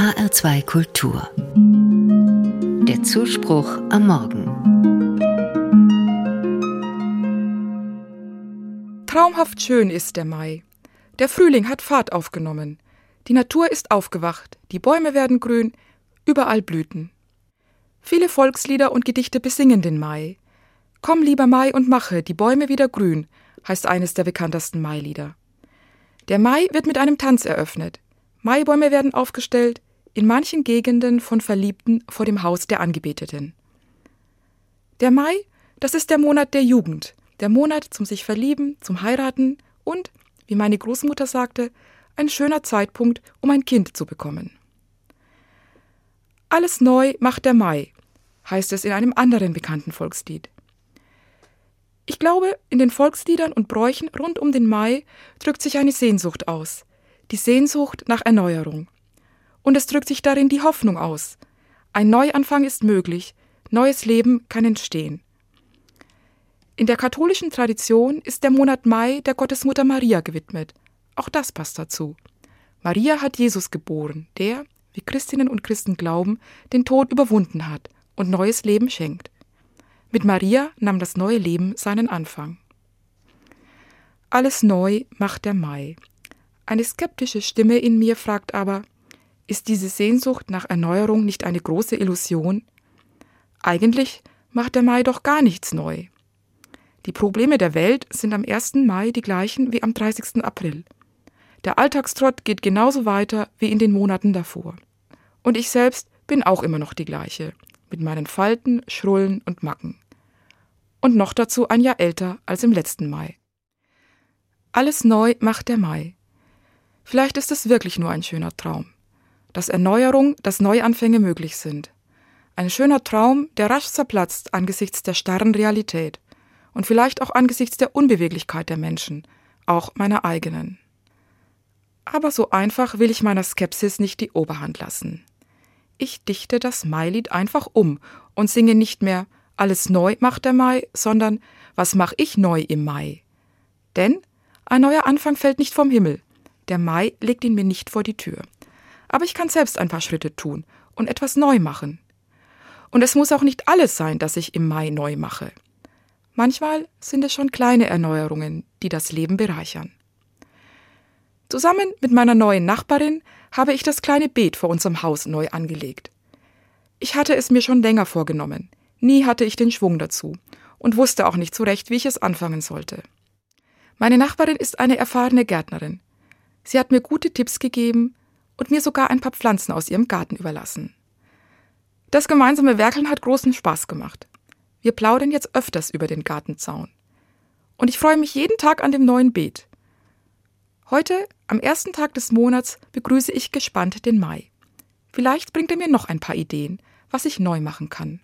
HR2 Kultur. Der Zuspruch am Morgen. Traumhaft schön ist der Mai. Der Frühling hat Fahrt aufgenommen. Die Natur ist aufgewacht, die Bäume werden grün, überall Blüten. Viele Volkslieder und Gedichte besingen den Mai. Komm, lieber Mai, und mache die Bäume wieder grün, heißt eines der bekanntesten Mailieder. Der Mai wird mit einem Tanz eröffnet. Maibäume werden aufgestellt, in manchen Gegenden von Verliebten vor dem Haus der Angebeteten. Der Mai, das ist der Monat der Jugend, der Monat zum sich verlieben, zum Heiraten und, wie meine Großmutter sagte, ein schöner Zeitpunkt, um ein Kind zu bekommen. Alles neu macht der Mai, heißt es in einem anderen bekannten Volkslied. Ich glaube, in den Volksliedern und Bräuchen rund um den Mai drückt sich eine Sehnsucht aus, die Sehnsucht nach Erneuerung. Und es drückt sich darin die Hoffnung aus. Ein Neuanfang ist möglich, neues Leben kann entstehen. In der katholischen Tradition ist der Monat Mai der Gottesmutter Maria gewidmet. Auch das passt dazu. Maria hat Jesus geboren, der, wie Christinnen und Christen glauben, den Tod überwunden hat und neues Leben schenkt. Mit Maria nahm das neue Leben seinen Anfang. Alles neu macht der Mai. Eine skeptische Stimme in mir fragt aber, ist diese Sehnsucht nach Erneuerung nicht eine große Illusion? Eigentlich macht der Mai doch gar nichts neu. Die Probleme der Welt sind am 1. Mai die gleichen wie am 30. April. Der Alltagstrott geht genauso weiter wie in den Monaten davor. Und ich selbst bin auch immer noch die gleiche, mit meinen Falten, Schrullen und Macken. Und noch dazu ein Jahr älter als im letzten Mai. Alles neu macht der Mai. Vielleicht ist es wirklich nur ein schöner Traum. Dass Erneuerung, dass Neuanfänge möglich sind. Ein schöner Traum, der rasch zerplatzt angesichts der starren Realität und vielleicht auch angesichts der Unbeweglichkeit der Menschen, auch meiner eigenen. Aber so einfach will ich meiner Skepsis nicht die Oberhand lassen. Ich dichte das Mailied einfach um und singe nicht mehr Alles neu macht der Mai, sondern Was mach ich neu im Mai? Denn ein neuer Anfang fällt nicht vom Himmel. Der Mai legt ihn mir nicht vor die Tür. Aber ich kann selbst ein paar Schritte tun und etwas neu machen. Und es muss auch nicht alles sein, das ich im Mai neu mache. Manchmal sind es schon kleine Erneuerungen, die das Leben bereichern. Zusammen mit meiner neuen Nachbarin habe ich das kleine Beet vor unserem Haus neu angelegt. Ich hatte es mir schon länger vorgenommen. Nie hatte ich den Schwung dazu und wusste auch nicht so recht, wie ich es anfangen sollte. Meine Nachbarin ist eine erfahrene Gärtnerin. Sie hat mir gute Tipps gegeben und mir sogar ein paar Pflanzen aus ihrem Garten überlassen. Das gemeinsame Werkeln hat großen Spaß gemacht. Wir plaudern jetzt öfters über den Gartenzaun. Und ich freue mich jeden Tag an dem neuen Beet. Heute, am ersten Tag des Monats, begrüße ich gespannt den Mai. Vielleicht bringt er mir noch ein paar Ideen, was ich neu machen kann.